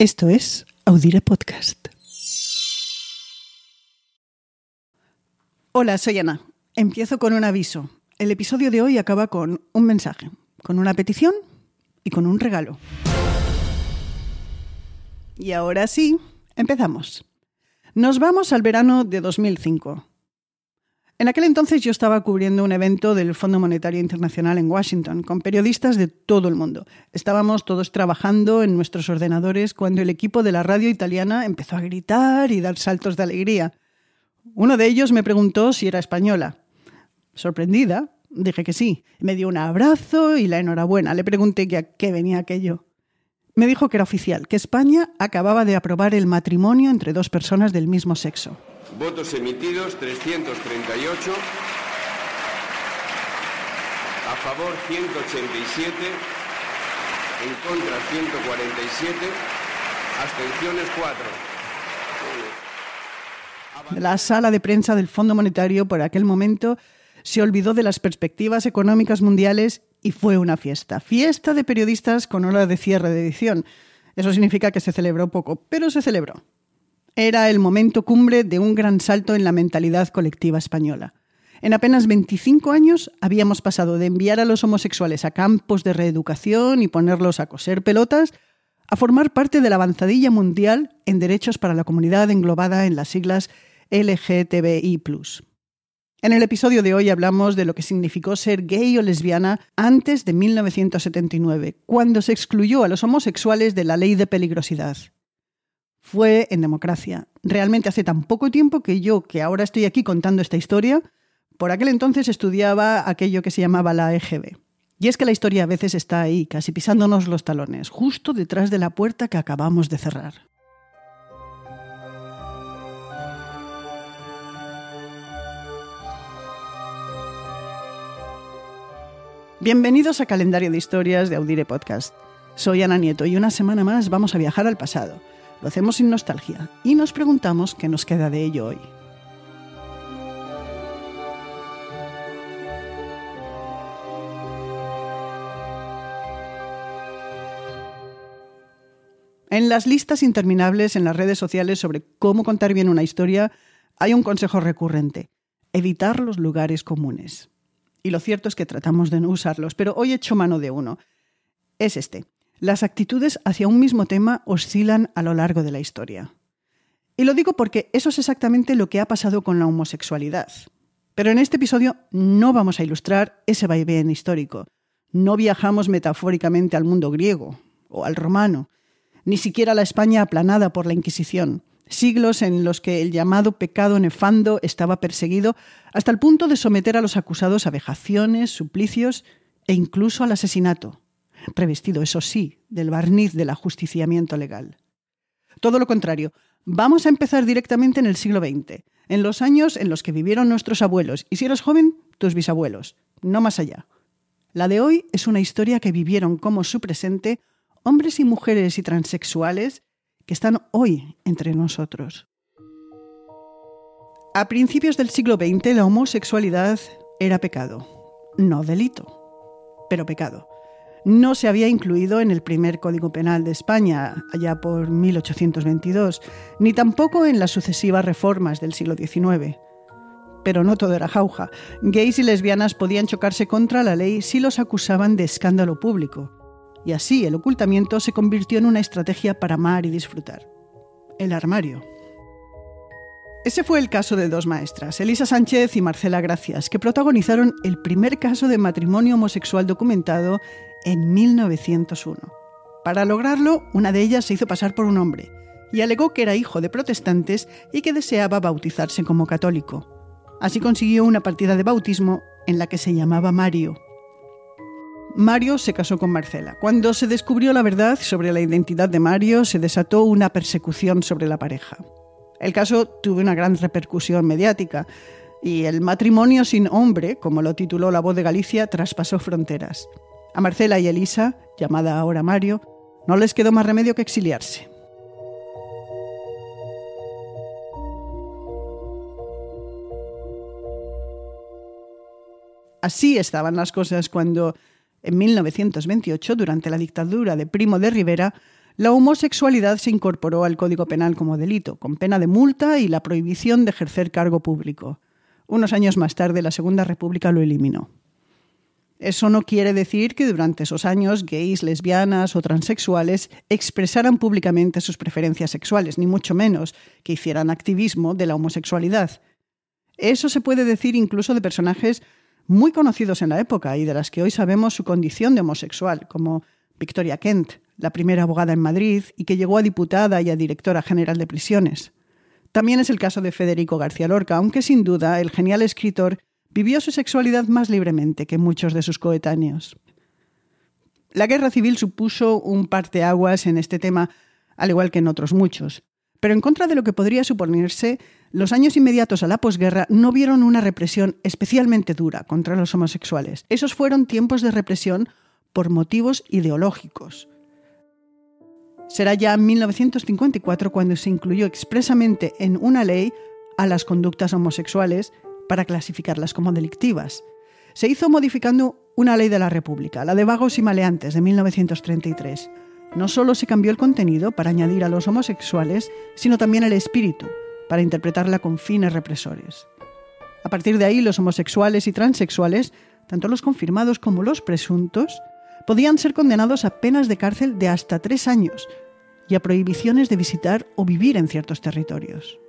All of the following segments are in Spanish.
Esto es Audire Podcast. Hola, soy Ana. Empiezo con un aviso. El episodio de hoy acaba con un mensaje, con una petición y con un regalo. Y ahora sí, empezamos. Nos vamos al verano de 2005. En aquel entonces yo estaba cubriendo un evento del Fondo Monetario Internacional en Washington con periodistas de todo el mundo. Estábamos todos trabajando en nuestros ordenadores cuando el equipo de la radio italiana empezó a gritar y dar saltos de alegría. Uno de ellos me preguntó si era española. Sorprendida, dije que sí. Me dio un abrazo y la enhorabuena. Le pregunté a qué venía aquello. Me dijo que era oficial, que España acababa de aprobar el matrimonio entre dos personas del mismo sexo. Votos emitidos 338. A favor 187. En contra 147. Abstenciones 4. La sala de prensa del Fondo Monetario por aquel momento se olvidó de las perspectivas económicas mundiales y fue una fiesta. Fiesta de periodistas con hora de cierre de edición. Eso significa que se celebró poco, pero se celebró. Era el momento cumbre de un gran salto en la mentalidad colectiva española. En apenas 25 años habíamos pasado de enviar a los homosexuales a campos de reeducación y ponerlos a coser pelotas a formar parte de la avanzadilla mundial en derechos para la comunidad englobada en las siglas LGTBI. En el episodio de hoy hablamos de lo que significó ser gay o lesbiana antes de 1979, cuando se excluyó a los homosexuales de la ley de peligrosidad fue en democracia. Realmente hace tan poco tiempo que yo, que ahora estoy aquí contando esta historia, por aquel entonces estudiaba aquello que se llamaba la EGB. Y es que la historia a veces está ahí, casi pisándonos los talones, justo detrás de la puerta que acabamos de cerrar. Bienvenidos a Calendario de Historias de Audire Podcast. Soy Ana Nieto y una semana más vamos a viajar al pasado lo hacemos sin nostalgia y nos preguntamos qué nos queda de ello hoy. En las listas interminables en las redes sociales sobre cómo contar bien una historia, hay un consejo recurrente, evitar los lugares comunes. Y lo cierto es que tratamos de no usarlos, pero hoy he hecho mano de uno. Es este. Las actitudes hacia un mismo tema oscilan a lo largo de la historia. Y lo digo porque eso es exactamente lo que ha pasado con la homosexualidad. Pero en este episodio no vamos a ilustrar ese vaivén histórico. No viajamos metafóricamente al mundo griego o al romano, ni siquiera a la España aplanada por la Inquisición, siglos en los que el llamado pecado nefando estaba perseguido hasta el punto de someter a los acusados a vejaciones, suplicios e incluso al asesinato revestido, eso sí, del barniz del ajusticiamiento legal. Todo lo contrario, vamos a empezar directamente en el siglo XX, en los años en los que vivieron nuestros abuelos, y si eres joven, tus bisabuelos, no más allá. La de hoy es una historia que vivieron como su presente hombres y mujeres y transexuales que están hoy entre nosotros. A principios del siglo XX la homosexualidad era pecado, no delito, pero pecado no se había incluido en el primer Código Penal de España, allá por 1822, ni tampoco en las sucesivas reformas del siglo XIX. Pero no todo era jauja. Gays y lesbianas podían chocarse contra la ley si los acusaban de escándalo público. Y así el ocultamiento se convirtió en una estrategia para amar y disfrutar. El armario. Ese fue el caso de dos maestras, Elisa Sánchez y Marcela Gracias, que protagonizaron el primer caso de matrimonio homosexual documentado en 1901. Para lograrlo, una de ellas se hizo pasar por un hombre y alegó que era hijo de protestantes y que deseaba bautizarse como católico. Así consiguió una partida de bautismo en la que se llamaba Mario. Mario se casó con Marcela. Cuando se descubrió la verdad sobre la identidad de Mario, se desató una persecución sobre la pareja. El caso tuvo una gran repercusión mediática y el matrimonio sin hombre, como lo tituló La Voz de Galicia, traspasó fronteras. A Marcela y Elisa, llamada ahora Mario, no les quedó más remedio que exiliarse. Así estaban las cosas cuando, en 1928, durante la dictadura de Primo de Rivera, la homosexualidad se incorporó al Código Penal como delito, con pena de multa y la prohibición de ejercer cargo público. Unos años más tarde, la Segunda República lo eliminó. Eso no quiere decir que durante esos años gays, lesbianas o transexuales expresaran públicamente sus preferencias sexuales, ni mucho menos que hicieran activismo de la homosexualidad. Eso se puede decir incluso de personajes muy conocidos en la época y de las que hoy sabemos su condición de homosexual, como Victoria Kent, la primera abogada en Madrid y que llegó a diputada y a directora general de prisiones. También es el caso de Federico García Lorca, aunque sin duda el genial escritor vivió su sexualidad más libremente que muchos de sus coetáneos. La guerra civil supuso un parteaguas en este tema, al igual que en otros muchos. Pero en contra de lo que podría suponerse, los años inmediatos a la posguerra no vieron una represión especialmente dura contra los homosexuales. Esos fueron tiempos de represión por motivos ideológicos. Será ya en 1954 cuando se incluyó expresamente en una ley a las conductas homosexuales para clasificarlas como delictivas. Se hizo modificando una ley de la República, la de vagos y maleantes de 1933. No solo se cambió el contenido para añadir a los homosexuales, sino también el espíritu, para interpretarla con fines represores. A partir de ahí, los homosexuales y transexuales, tanto los confirmados como los presuntos, podían ser condenados a penas de cárcel de hasta tres años y a prohibiciones de visitar o vivir en ciertos territorios.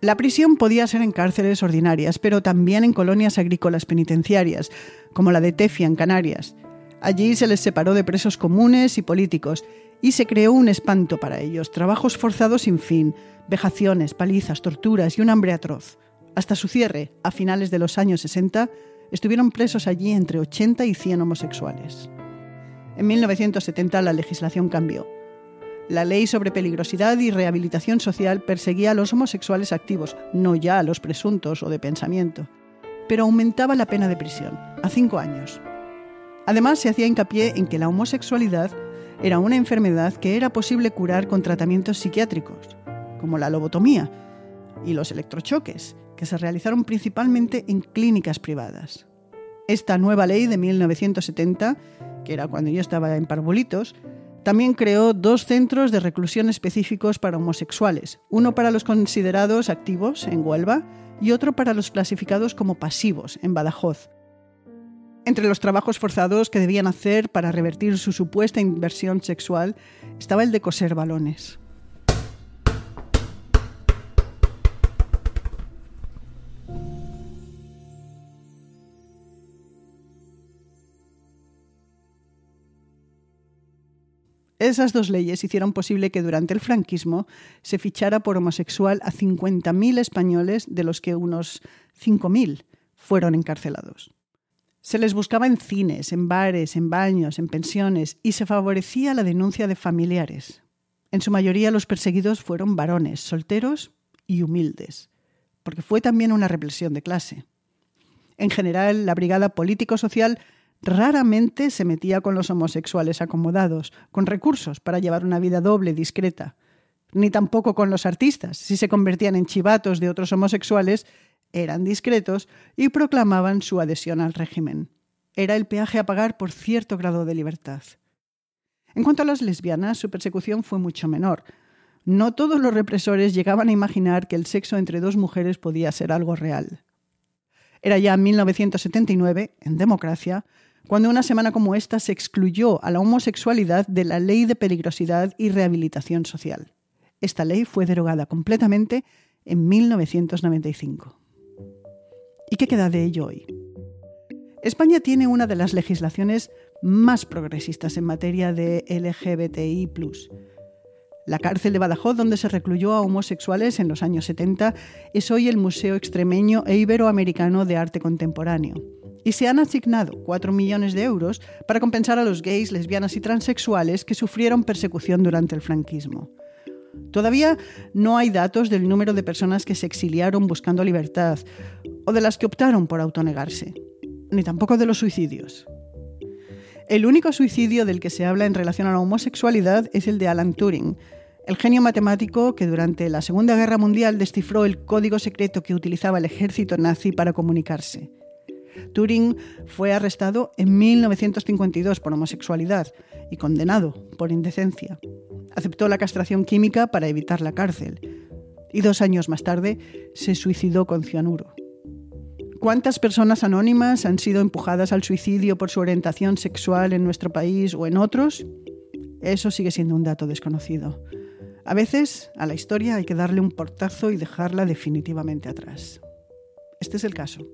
La prisión podía ser en cárceles ordinarias, pero también en colonias agrícolas penitenciarias, como la de Tefia en Canarias. Allí se les separó de presos comunes y políticos y se creó un espanto para ellos, trabajos forzados sin fin, vejaciones, palizas, torturas y un hambre atroz. Hasta su cierre, a finales de los años 60, estuvieron presos allí entre 80 y 100 homosexuales. En 1970 la legislación cambió. La ley sobre peligrosidad y rehabilitación social perseguía a los homosexuales activos, no ya a los presuntos o de pensamiento, pero aumentaba la pena de prisión, a cinco años. Además, se hacía hincapié en que la homosexualidad era una enfermedad que era posible curar con tratamientos psiquiátricos, como la lobotomía y los electrochoques, que se realizaron principalmente en clínicas privadas. Esta nueva ley de 1970, que era cuando yo estaba en Parbolitos, también creó dos centros de reclusión específicos para homosexuales, uno para los considerados activos en Huelva y otro para los clasificados como pasivos en Badajoz. Entre los trabajos forzados que debían hacer para revertir su supuesta inversión sexual estaba el de coser balones. Esas dos leyes hicieron posible que durante el franquismo se fichara por homosexual a 50.000 españoles, de los que unos 5.000 fueron encarcelados. Se les buscaba en cines, en bares, en baños, en pensiones y se favorecía la denuncia de familiares. En su mayoría los perseguidos fueron varones, solteros y humildes, porque fue también una represión de clase. En general, la brigada político-social Raramente se metía con los homosexuales acomodados, con recursos para llevar una vida doble, discreta. Ni tampoco con los artistas. Si se convertían en chivatos de otros homosexuales, eran discretos y proclamaban su adhesión al régimen. Era el peaje a pagar por cierto grado de libertad. En cuanto a las lesbianas, su persecución fue mucho menor. No todos los represores llegaban a imaginar que el sexo entre dos mujeres podía ser algo real. Era ya en 1979, en democracia, cuando una semana como esta se excluyó a la homosexualidad de la Ley de Peligrosidad y Rehabilitación Social. Esta ley fue derogada completamente en 1995. ¿Y qué queda de ello hoy? España tiene una de las legislaciones más progresistas en materia de LGBTI. La cárcel de Badajoz, donde se recluyó a homosexuales en los años 70, es hoy el Museo Extremeño e Iberoamericano de Arte Contemporáneo y se han asignado 4 millones de euros para compensar a los gays, lesbianas y transexuales que sufrieron persecución durante el franquismo. Todavía no hay datos del número de personas que se exiliaron buscando libertad o de las que optaron por autonegarse, ni tampoco de los suicidios. El único suicidio del que se habla en relación a la homosexualidad es el de Alan Turing, el genio matemático que durante la Segunda Guerra Mundial descifró el código secreto que utilizaba el ejército nazi para comunicarse. Turing fue arrestado en 1952 por homosexualidad y condenado por indecencia. Aceptó la castración química para evitar la cárcel y dos años más tarde se suicidó con cianuro. ¿Cuántas personas anónimas han sido empujadas al suicidio por su orientación sexual en nuestro país o en otros? Eso sigue siendo un dato desconocido. A veces a la historia hay que darle un portazo y dejarla definitivamente atrás. Este es el caso.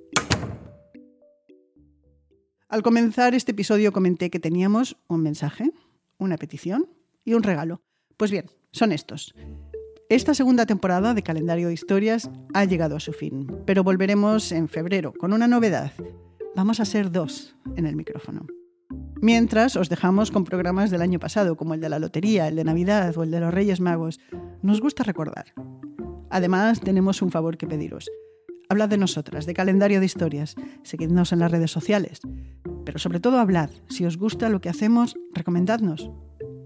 Al comenzar este episodio comenté que teníamos un mensaje, una petición y un regalo. Pues bien, son estos. Esta segunda temporada de Calendario de Historias ha llegado a su fin, pero volveremos en febrero con una novedad. Vamos a ser dos en el micrófono. Mientras os dejamos con programas del año pasado, como el de la Lotería, el de Navidad o el de los Reyes Magos. Nos gusta recordar. Además, tenemos un favor que pediros. Hablad de nosotras, de calendario de historias. Seguidnos en las redes sociales. Pero sobre todo hablad. Si os gusta lo que hacemos, recomendadnos.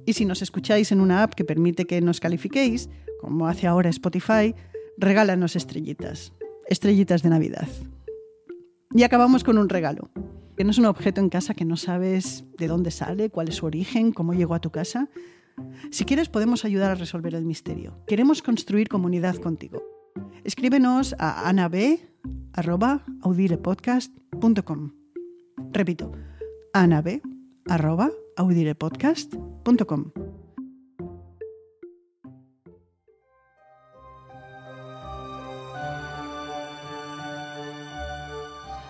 Y si nos escucháis en una app que permite que nos califiquéis, como hace ahora Spotify, regálanos estrellitas. Estrellitas de Navidad. Y acabamos con un regalo. ¿Tienes un objeto en casa que no sabes de dónde sale, cuál es su origen, cómo llegó a tu casa? Si quieres podemos ayudar a resolver el misterio. Queremos construir comunidad contigo. Escríbenos a anabe.audirepodcast.com. Repito, anabe.audirepodcast.com.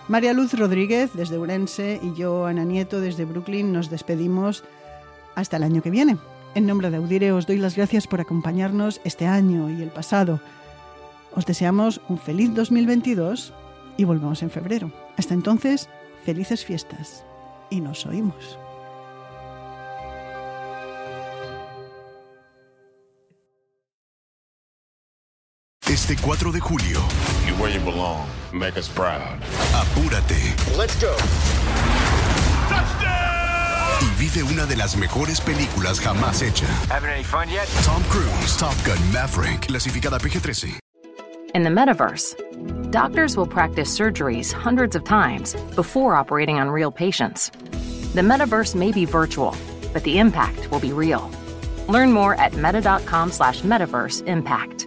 María Luz Rodríguez desde Urense y yo, Ana Nieto, desde Brooklyn, nos despedimos hasta el año que viene. En nombre de Audire os doy las gracias por acompañarnos este año y el pasado. Os deseamos un feliz 2022 y volvemos en febrero. Hasta entonces, felices fiestas y nos oímos. Este 4 de julio, You where you belong. Make us proud. apúrate Let's go. y vive una de las mejores películas jamás hecha. Having any fun yet? Tom Cruise, Top Gun Maverick, clasificada PG-13. In the metaverse, doctors will practice surgeries hundreds of times before operating on real patients. The metaverse may be virtual, but the impact will be real. Learn more at meta.com slash metaverse impact.